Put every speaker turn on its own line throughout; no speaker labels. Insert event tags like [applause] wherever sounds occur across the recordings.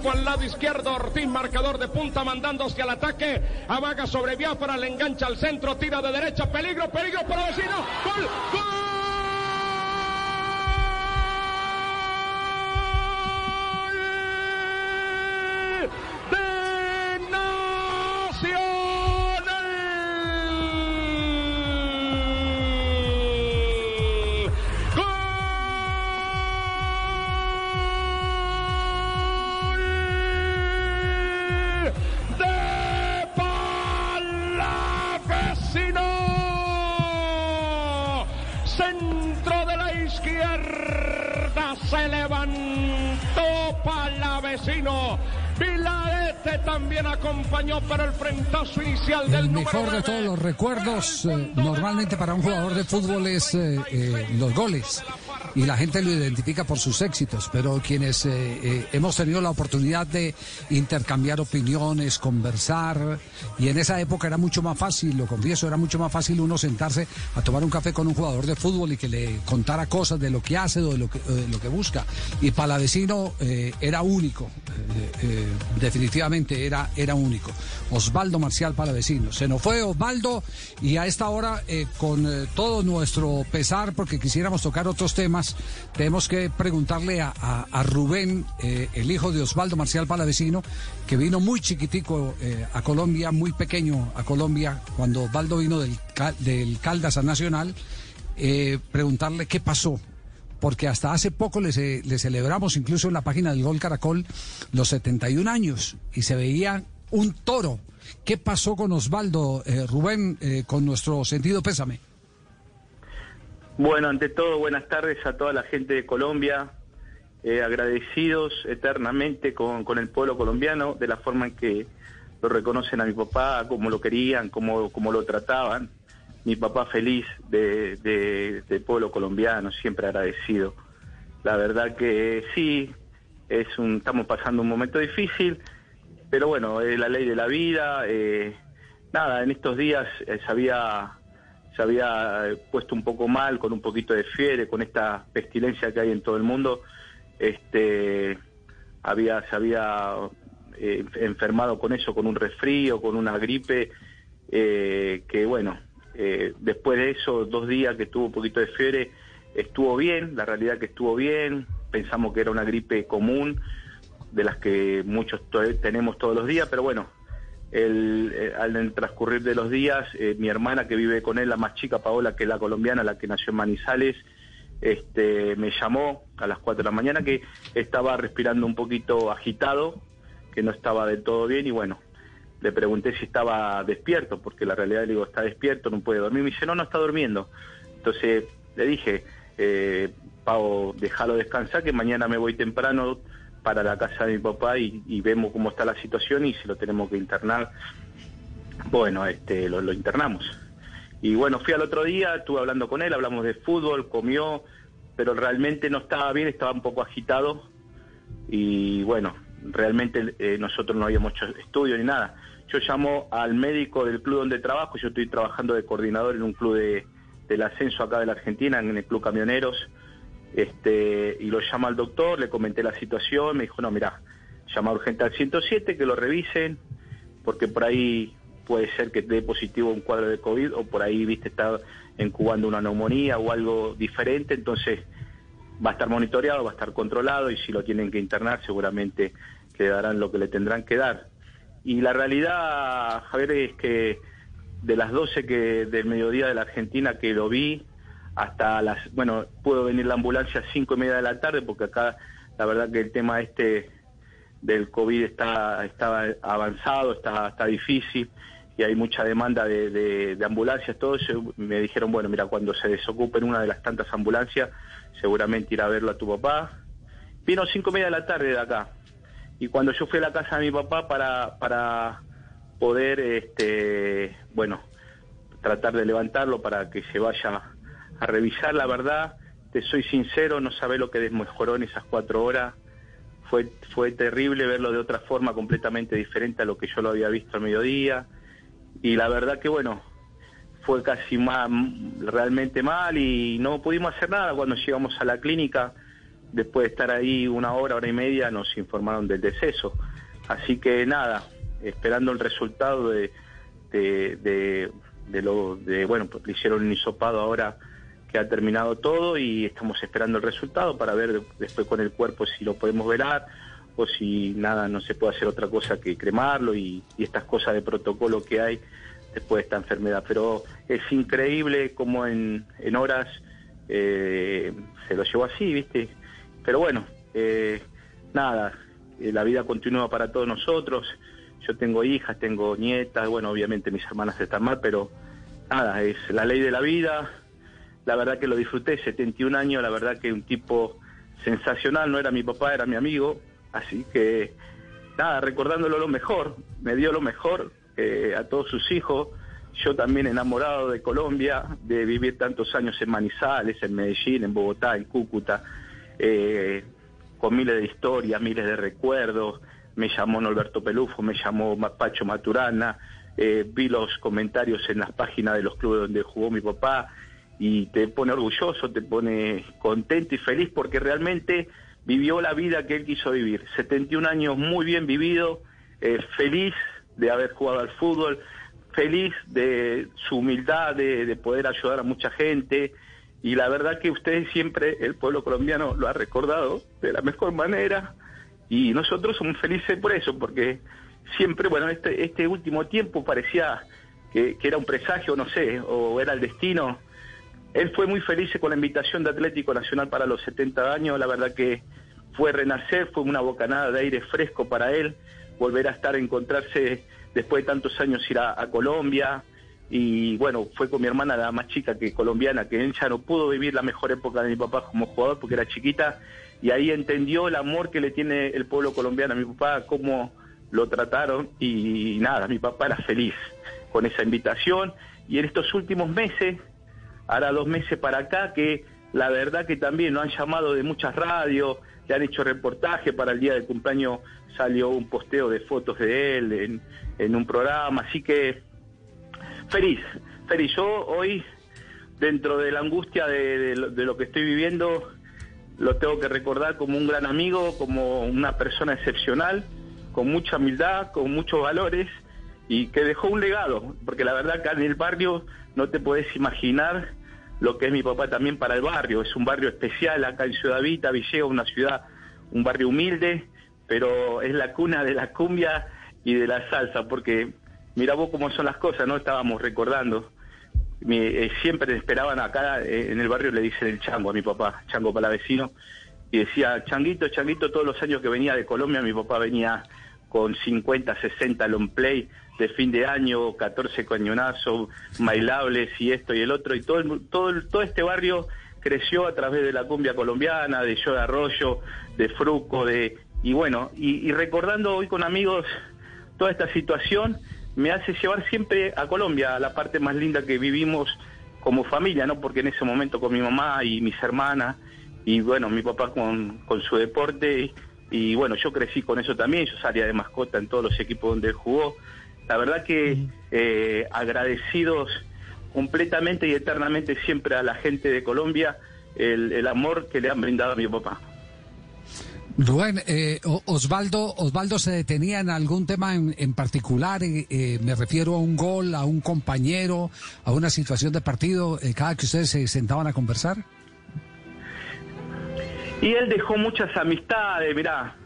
Peluco al lado izquierdo, Ortiz marcador de punta mandando hacia el ataque, Avaga sobre Biafra, le engancha al centro, tira de derecha, peligro, peligro para vecino, gol, gol. Se levantó Palavecino. Vilarete también acompañó para el frentazo inicial del
El mejor de todos los recuerdos, eh, normalmente para un jugador de fútbol es eh, eh, los goles. Y la gente lo identifica por sus éxitos, pero quienes eh, eh, hemos tenido la oportunidad de intercambiar opiniones, conversar, y en esa época era mucho más fácil, lo confieso, era mucho más fácil uno sentarse a tomar un café con un jugador de fútbol y que le contara cosas de lo que hace o de lo que, o de lo que busca. Y Palavecino eh, era único, eh, eh, definitivamente era, era único. Osvaldo Marcial Palavecino. Se nos fue Osvaldo y a esta hora, eh, con eh, todo nuestro pesar, porque quisiéramos tocar otros temas, tenemos que preguntarle a, Rubén, eh, el hijo de Osvaldo Marcial Palavecino, que vino muy chiquitico eh, a Colombia, muy pequeño a Colombia, cuando Osvaldo vino del, Cal- del Caldas a Nacional, eh, preguntarle qué pasó. Porque hasta hace poco le, le celebramos, incluso en la página del Gol Caracol, los 71 años y se veía un toro. ¿Qué pasó con Osvaldo, Rubén, con nuestro sentido pésame?
Bueno, ante todo, buenas tardes a toda la gente de Colombia, eh, agradecidos eternamente con, con el pueblo colombiano de la forma en que lo reconocen a mi papá, cómo lo querían, cómo, cómo lo trataban. Mi papá feliz de, de- pueblo colombiano, siempre agradecido. La verdad que sí, es un, estamos pasando un momento difícil, pero bueno, es la ley de la vida. eh, nada, en estos días eh, se había se había eh, puesto un poco mal, con un poquito de fiebre, con esta pestilencia que hay en todo el mundo, este, había, se había eh, enfermado con eso, con un resfrío, con una gripe, eh, que bueno, eh, después de eso, dos días que tuvo un poquito de fiebre, estuvo bien, la realidad que estuvo bien, pensamos que era una gripe común, de las que muchos tenemos todos los días, pero bueno, el, eh, al transcurrir de los días, eh, mi hermana que vive con él, la más chica, Paola, que es la colombiana, la que nació en Manizales, este, me llamó a las 4 de la mañana que estaba respirando un poquito agitado, que no estaba del todo bien y bueno, le pregunté si estaba despierto, porque la realidad le digo, está despierto, no puede dormir. Me dice, no, no está durmiendo. Entonces le dije, eh, Pau, déjalo descansar, que mañana me voy temprano para la casa de mi papá y, vemos cómo está la situación y si lo tenemos que internar, bueno, este, lo, lo internamos. Y bueno, fui al otro día, estuve hablando con él, hablamos de fútbol, comió, pero realmente no estaba bien, estaba un poco agitado y bueno, realmente eh, nosotros no habíamos hecho estudio ni nada. Yo llamo al médico del club donde trabajo, yo estoy trabajando de coordinador en un club de, del ascenso acá de la Argentina, en el Club Camioneros, este, y lo llama al doctor, le comenté la situación, me dijo, no, mira, llama urgente al 107, que lo revisen, porque por ahí puede ser que dé positivo un cuadro de COVID o por ahí, viste, está incubando una neumonía o algo diferente, entonces va a estar monitoreado, va a estar controlado y si lo tienen que internar seguramente le darán lo que le tendrán que dar. Y la realidad, Javier, es que de las 12 que del mediodía de la Argentina que lo vi, hasta las, bueno, pudo venir la ambulancia a 5 y media de la tarde porque acá la verdad que el tema este del COVID está, está avanzado, está, está difícil y hay mucha demanda de, de- de ambulancias, todo eso. Me dijeron, bueno, mira, cuando se desocupen una de las tantas ambulancias, seguramente ir a verlo a tu papá. vino cinco y media de la tarde de acá. Y cuando yo fui a la casa de mi papá para, para poder, este, bueno, tratar de levantarlo para que se vaya a revisar, la verdad, te soy sincero, no sabe lo que desmejoró en esas cuatro horas. Fue, fue terrible verlo de otra forma completamente diferente a lo que yo lo había visto al mediodía. Y la verdad que, bueno, fue casi más, realmente mal y no pudimos hacer nada cuando llegamos a la clínica. Después de estar ahí una hora, hora y media, nos informaron del deceso. Así que nada, esperando el resultado de, de, de, lo de, bueno, pues le hicieron un hisopado ahora que ha terminado todo y estamos esperando el resultado para ver después con el cuerpo si lo podemos velar o si nada, no se puede hacer otra cosa que cremarlo y, estas cosas de protocolo que hay después de esta enfermedad. Pero es increíble cómo en, en horas eh, se lo llevó así, ¿viste? Pero bueno, eh, nada, eh, la vida continúa para todos nosotros. Yo tengo hijas, tengo nietas, bueno, obviamente mis hermanas están mal, pero nada, es la ley de la vida. La verdad que lo disfruté, 71 años, la verdad que un tipo sensacional, no era mi papá, era mi amigo, así que nada, recordándolo lo mejor, me dio lo mejor eh, a todos sus hijos, yo también enamorado de Colombia, de vivir tantos años en Manizales, en Medellín, en Bogotá, en Cúcuta, eh, con miles de historias, miles de recuerdos. Me llamó Norberto Pelufo, me llamó Pacho Maturana, eh, vi los comentarios en las páginas de los clubes donde jugó mi papá y te pone orgulloso, te pone contento y feliz porque realmente vivió la vida que él quiso vivir. 71 años muy bien vivido, eh, feliz de haber jugado al fútbol, feliz de su humildad, de, poder ayudar a mucha gente. Y la verdad que ustedes siempre, el pueblo colombiano, lo ha recordado de la mejor manera. Y nosotros somos felices por eso, porque siempre, bueno, este, este último tiempo parecía que, que era un presagio, no sé, o era el destino. Él fue muy feliz con la invitación de Atlético Nacional para los 70 años. La verdad que fue renacer, fue una bocanada de aire fresco para él volver a estar, encontrarse después de tantos años ir a, Colombia. Y bueno, fue con mi hermana, la más chica que colombiana, que ella no pudo vivir la mejor época de mi papá como jugador porque era chiquita. Y ahí entendió el amor que le tiene el pueblo colombiano a mi papá, cómo lo trataron. Y nada, mi papá era feliz con esa invitación. Y en estos últimos meses, ahora dos meses para acá, que la verdad que también nos han llamado de muchas radios, le han hecho reportaje para el día del cumpleaños salió un posteo de fotos de él en, un programa, así que feliz, feliz. Yo hoy, dentro de la angustia de, lo que estoy viviendo, lo tengo que recordar como un gran amigo, como una persona excepcional, con mucha humildad, con muchos valores y que dejó un legado, porque la verdad acá en el barrio no te puedes imaginar lo que es mi papá también para el barrio, es un barrio especial acá en Ciudad Vita, Villegas, una ciudad, un barrio humilde, pero es la cuna de la cumbia y de la salsa, porque mira vos cómo son las cosas, ¿no? Estábamos recordando. Eh, siempre esperaban acá eh, en el barrio, le dicen el chango a mi papá, chango para vecino, y decía, changuito, changuito, todos los años que venía de Colombia, mi papá venía con 50, 60 long play de fin de año, 14 cañonazos, bailables y esto y el otro, y todo, todo, todo este barrio creció a través de la cumbia colombiana, de Yo de Arroyo, de Fruco, de y bueno, y, recordando hoy con amigos toda esta situación, me hace llevar siempre a Colombia, a la parte más linda que vivimos como familia, ¿no? Porque en ese momento con mi mamá y mis hermanas, y bueno, mi papá con, con su deporte, bueno, yo crecí con eso también, yo salía de mascota en todos los equipos donde él jugó. La verdad que eh, agradecidos completamente y eternamente siempre a la gente de Colombia el, el amor que le han brindado a mi papá.
Rubén, eh, Osvaldo, Osvaldo se detenía en algún tema en, particular, eh, eh, me refiero a un gol, a un compañero, a una situación de partido, cada que ustedes se sentaban a conversar.
Y él dejó muchas amistades, mirá,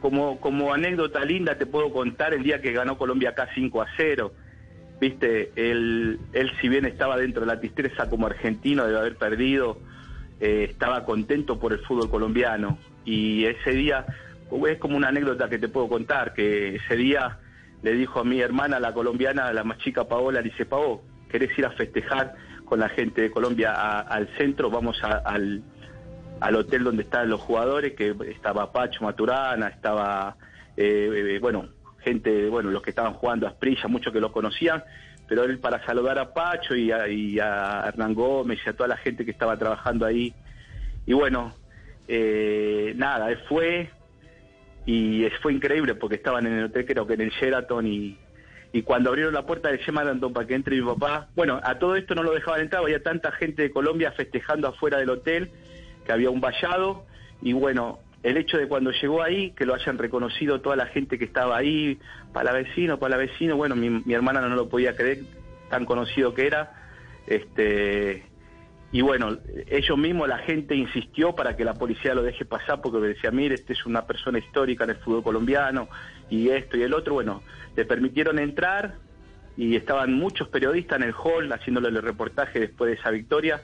como, como anécdota linda te puedo contar el día que ganó Colombia acá 5 a 0. Viste, él, él si bien estaba dentro de la tristeza como argentino de haber perdido, estaba contento por el fútbol colombiano y ese día, es como una anécdota que te puedo contar, que ese día le dijo a mi hermana, la colombiana, la más chica Paola, le dice, Pavo, ¿querés ir a festejar con la gente de Colombia al centro? Vamos al, al hotel donde estaban los jugadores, que estaba Pacho Maturana, estaba, eh, eh, bueno, gente, bueno, los que estaban jugando a Asprilla, muchos que lo conocían, pero él para saludar a Pacho y a, y a Hernán Gómez y a toda la gente que estaba trabajando ahí. Y bueno, eh, nada, él fue y fue increíble porque estaban en el hotel, creo que en el Sheraton y, y cuando abrieron la puerta del Sheraton para que entre mi papá, bueno, a todo esto no lo dejaban entrar, había tanta gente de Colombia festejando afuera del hotel que había un vallado y bueno, el hecho de cuando llegó ahí, que lo hayan reconocido toda la gente que estaba ahí, para vecino, para vecino, bueno, mi, mi hermana no lo podía creer, tan conocido que era, este, y bueno, ellos mismos, la gente insistió para que la policía lo deje pasar porque decía, mire, este es una persona histórica en el fútbol colombiano y esto y el otro. Bueno, le permitieron entrar y estaban muchos periodistas en el hall haciéndole el reportaje después de esa victoria.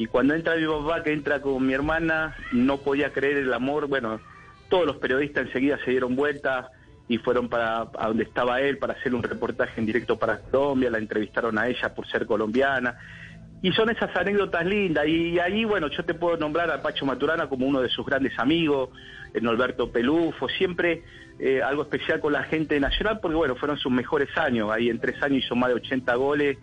Y cuando entra mi papá, que entra con mi hermana, no podía creer el amor. Bueno, todos los periodistas enseguida se dieron vuelta y fueron para a donde estaba él para hacer un reportaje en directo para Colombia, la entrevistaron a ella por ser colombiana. Y son esas anécdotas lindas. Y ahí, bueno, yo te puedo nombrar a Pacho Maturana como uno de sus grandes amigos, en Norberto Pelufo, siempre eh, algo especial con la gente nacional, porque bueno, fueron sus mejores años. Ahí en tres años hizo más de 80 goles,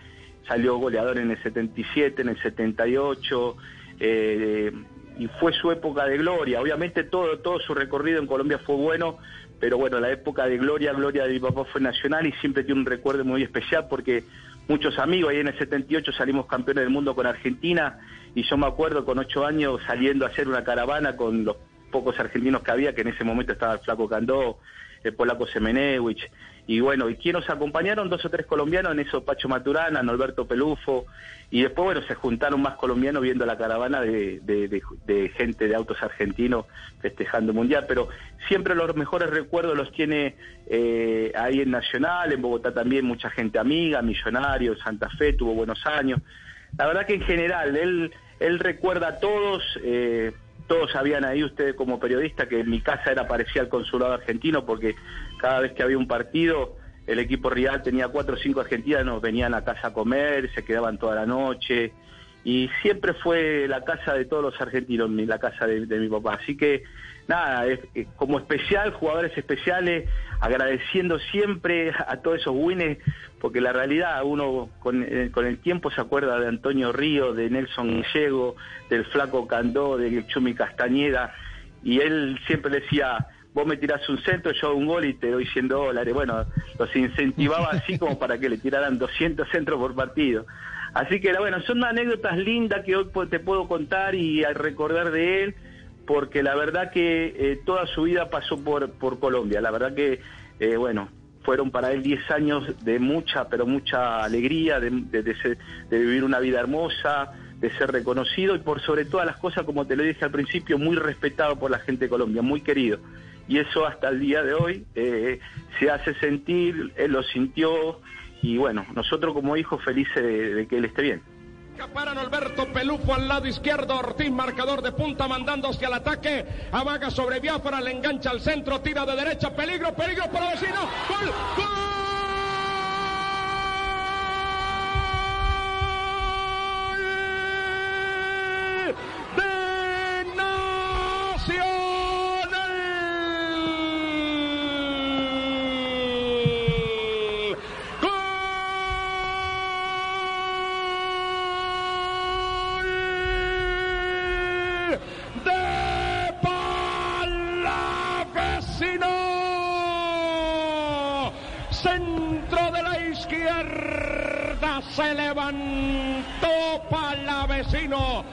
salió goleador en el 77, en el 78, eh, y fue su época de gloria. Obviamente todo, todo su recorrido en Colombia fue bueno, pero bueno, la época de gloria, gloria de mi papá fue nacional y siempre tiene un recuerdo muy especial porque muchos amigos, ahí en el 78 salimos campeones del mundo con Argentina y yo me acuerdo con ocho años saliendo a hacer una caravana con los pocos argentinos que había, que en ese momento estaba el flaco Candó, el polaco Semenewich, y bueno, ¿y quién nos acompañaron? Dos o tres colombianos, en eso Pacho Maturana, Norberto Pelufo, y después, bueno, se juntaron más colombianos viendo la caravana de, de, de, de gente de autos argentinos festejando el Mundial, pero siempre los mejores recuerdos los tiene eh, ahí en Nacional, en Bogotá también mucha gente amiga, Millonarios, Santa Fe, tuvo buenos años. La verdad que en general, él, él recuerda a todos... Eh, todos sabían ahí ustedes como periodista que mi casa era parecida al consulado argentino porque cada vez que había un partido el equipo rival tenía cuatro o cinco argentinos, venían a casa a comer, se quedaban toda la noche y siempre fue la casa de todos los argentinos, la casa de, de mi papá. Así que nada, es, es como especial, jugadores especiales, agradeciendo siempre a todos esos winners, porque la realidad uno con, eh, con, el tiempo se acuerda de Antonio Río, de Nelson Gallego, del Flaco Candó, de Chumi Castañeda, y él siempre decía, vos me tirás un centro, yo un gol y te doy 100 dólares. Bueno, los incentivaba así como para que le tiraran 200 centros por partido. Así que bueno, son anécdotas lindas que hoy te puedo contar y al recordar de él, porque la verdad que eh, toda su vida pasó por, por Colombia. La verdad que, eh, bueno, fueron para él 10 años de mucha, pero mucha alegría, de, de, de, ser, de, vivir una vida hermosa, de ser reconocido y por sobre todas las cosas, como te lo dije al principio, muy respetado por la gente de Colombia, muy querido. Y eso hasta el día de hoy eh, se hace sentir, él lo sintió y bueno, nosotros como hijos felices de, de que él esté bien.
Para Norberto Pelufo al lado izquierdo, Ortiz marcador de punta mandando hacia el ataque, Avaga sobre Biafra, le engancha al centro, tira de derecha, peligro, peligro para vecino, gol, gol. Se levantó Palavecino.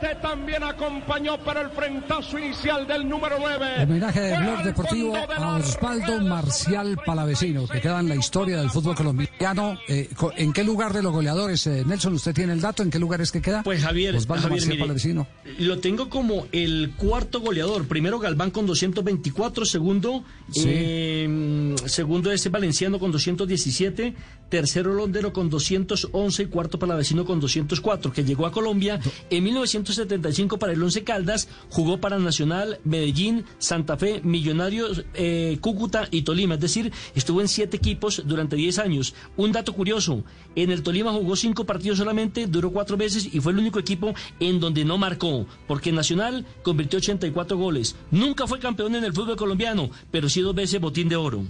Vilarete también acompañó para el frentazo inicial del número 9.
Homenaje de Blog Deportivo a Osvaldo Marcial Palavecino, que queda en la historia del fútbol colombiano. Eh, ¿En qué lugar de los goleadores, eh, Nelson, usted tiene el dato? ¿En qué lugar es que queda?
Pues Javier,
Osvaldo
Javier,
Marcial
mire,
Palavecino.
Lo tengo como el cuarto goleador. Primero Galván con 224, segundo,
Sí.
eh, segundo ese Valenciano con 217, tercero Londero con 211 y cuarto Palavecino con 204, que llegó a Colombia En 1975 para el Once Caldas jugó para Nacional, Medellín, Santa Fe, Millonarios, eh, Cúcuta y Tolima. Es decir, estuvo en siete equipos durante 10 años. Un dato curioso, en el Tolima jugó cinco partidos solamente, duró cuatro veces y fue el único equipo en donde no marcó, porque Nacional convirtió 84 goles. Nunca fue campeón en el fútbol colombiano, pero sí dos veces botín de oro.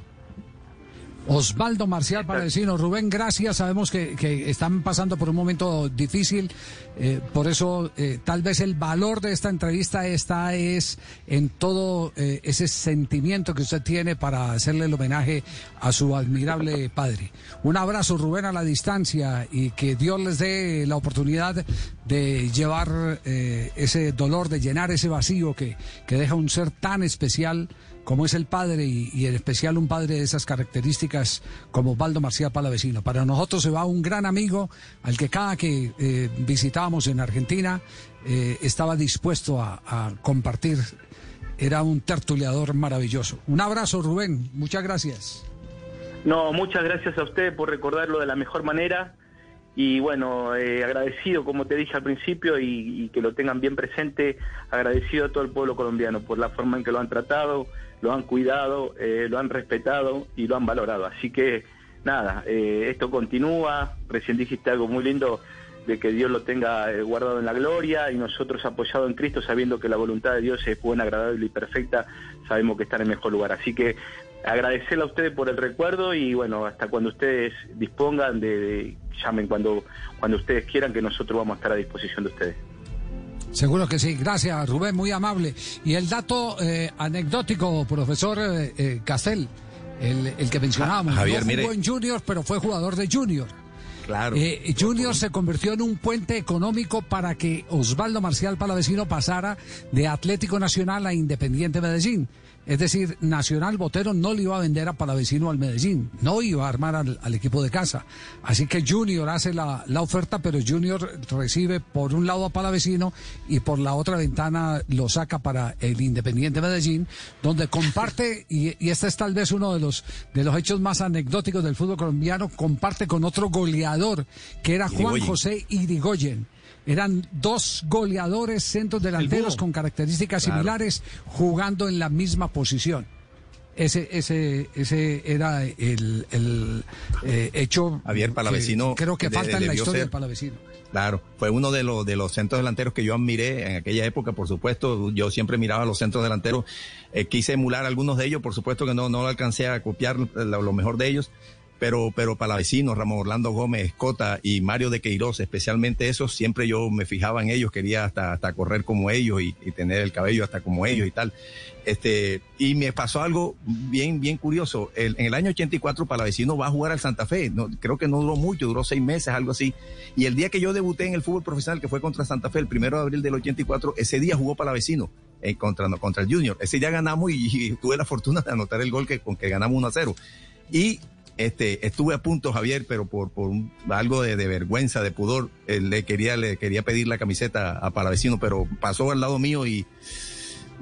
Osvaldo Marcial Palavecino, Rubén, gracias. Sabemos que, que, están pasando por un momento difícil, eh, por eso eh, tal vez el valor de esta entrevista está es en todo eh, ese sentimiento que usted tiene para hacerle el homenaje a su admirable padre. Un abrazo, Rubén, a la distancia y que Dios les dé la oportunidad de llevar ese dolor, de llenar ese vacío que, que deja un ser tan especial como es el padre y, en especial un padre de esas características como Osvaldo Marcial Palavecino. Para nosotros se va un gran amigo al que cada que eh, visitábamos en Argentina eh, estaba dispuesto a, a, compartir. Era un tertuliador maravilloso. Un abrazo, Rubén. Muchas gracias.
No, muchas gracias a usted por recordarlo de la mejor manera y bueno, eh, agradecido, como te dije al principio, y, que lo tengan bien presente, agradecido a todo el pueblo colombiano por la forma en que lo han tratado, lo han cuidado, eh, lo han respetado y lo han valorado. Así que nada, eh, esto continúa, recién dijiste algo muy lindo de que Dios lo tenga guardado en la gloria y nosotros apoyados en Cristo, sabiendo que la voluntad de Dios es buena, agradable y perfecta, sabemos que está en el mejor lugar. Así que agradecerle a ustedes por el recuerdo y bueno, hasta cuando ustedes dispongan de, de llamen cuando, cuando ustedes quieran, que nosotros vamos a estar a disposición de ustedes.
Seguro que sí. Gracias, Rubén, muy amable. Y el dato eh, anecdótico, profesor eh, eh, Castel, el, el, que mencionábamos.
Javier,
no
mire.
jugó en Junior, pero fue jugador de Junior.
Claro.
Eh, Junior se convirtió en un puente económico para que Osvaldo Marcial Palavecino pasara de Atlético Nacional a Independiente Medellín. Es decir, Nacional Botero no le iba a vender a Palavecino al Medellín, no iba a armar al, al equipo de casa. Así que Junior hace la, la, oferta, pero Junior recibe por un lado a Palavecino y por la otra ventana lo saca para el Independiente Medellín, donde comparte, [laughs] y, y este es tal vez uno de los, de los hechos más anecdóticos del fútbol colombiano, comparte con otro goleador que era Juan. José Irigoyen. Eran dos goleadores centros delanteros con características
Claro.
similares jugando en la misma posición. Ese, ese, ese era el, el eh, hecho.
Javier Palavecino
que creo que
de-
falta en la historia
ser-
del Palavecino.
Claro, fue uno de los de los centros delanteros que yo admiré en aquella época, por supuesto. Yo siempre miraba a los centros delanteros, eh, quise emular algunos de ellos, por supuesto que no no alcancé a copiar lo, lo mejor de ellos, pero pero Palavecino, Ramón Orlando Gómez, Escota y Mario de Queiroz, especialmente esos, siempre yo me fijaba en ellos, quería hasta hasta correr como ellos y, tener el cabello hasta como ellos y tal. Este, y me pasó algo bien, bien curioso. El- en el año 84, Palavecino va a jugar al Santa Fe. No, creo que no duró mucho, duró seis meses, algo así. Y el día que yo debuté en el fútbol profesional, que fue contra Santa Fe, el primero de abril del 84, ese día jugó Palavecino eh, contra, no, contra el Junior. Ese día ganamos y, y tuve la fortuna de anotar el gol que, con que ganamos 1 a 0. Y este, estuve a punto, Javier, pero por, por un- algo de, vergüenza, de pudor, eh, le quería, le quería pedir la camiseta a Palavecino, pero pasó al lado mío y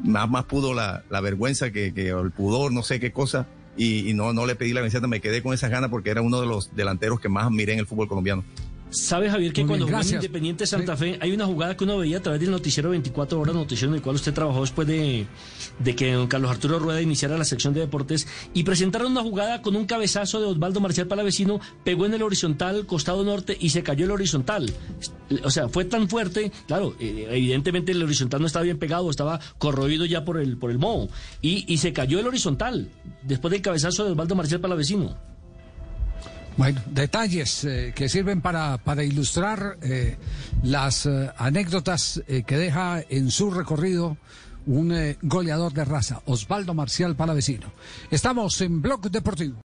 más, más pudo la, vergüenza que, que el pudor, no sé qué cosa, y, y no, no le pedí la camiseta, me quedé con esas ganas porque era uno de los delanteros que más admiré en el fútbol colombiano.
¿Sabe, Javier, que cuando jugó en. Independiente Santa Fe hay una jugada que uno veía a través del noticiero 24 horas, noticiero en el cual usted trabajó después de, de que don Carlos Arturo Rueda iniciara la sección de deportes y presentaron una jugada con un cabezazo de Osvaldo Marcial Palavecino, pegó en el horizontal, costado norte y se cayó el horizontal. O sea, fue tan fuerte, claro, eh, evidentemente el horizontal no estaba bien pegado, estaba corroído ya por el, por el moho y, y se cayó el horizontal después del cabezazo de Osvaldo Marcial Palavecino.
Bueno, detalles eh, que sirven para, para ilustrar eh, las eh, anécdotas eh, que deja en su recorrido un eh, goleador de raza, Osvaldo Marcial Palavecino. Estamos en Blog Deportivo.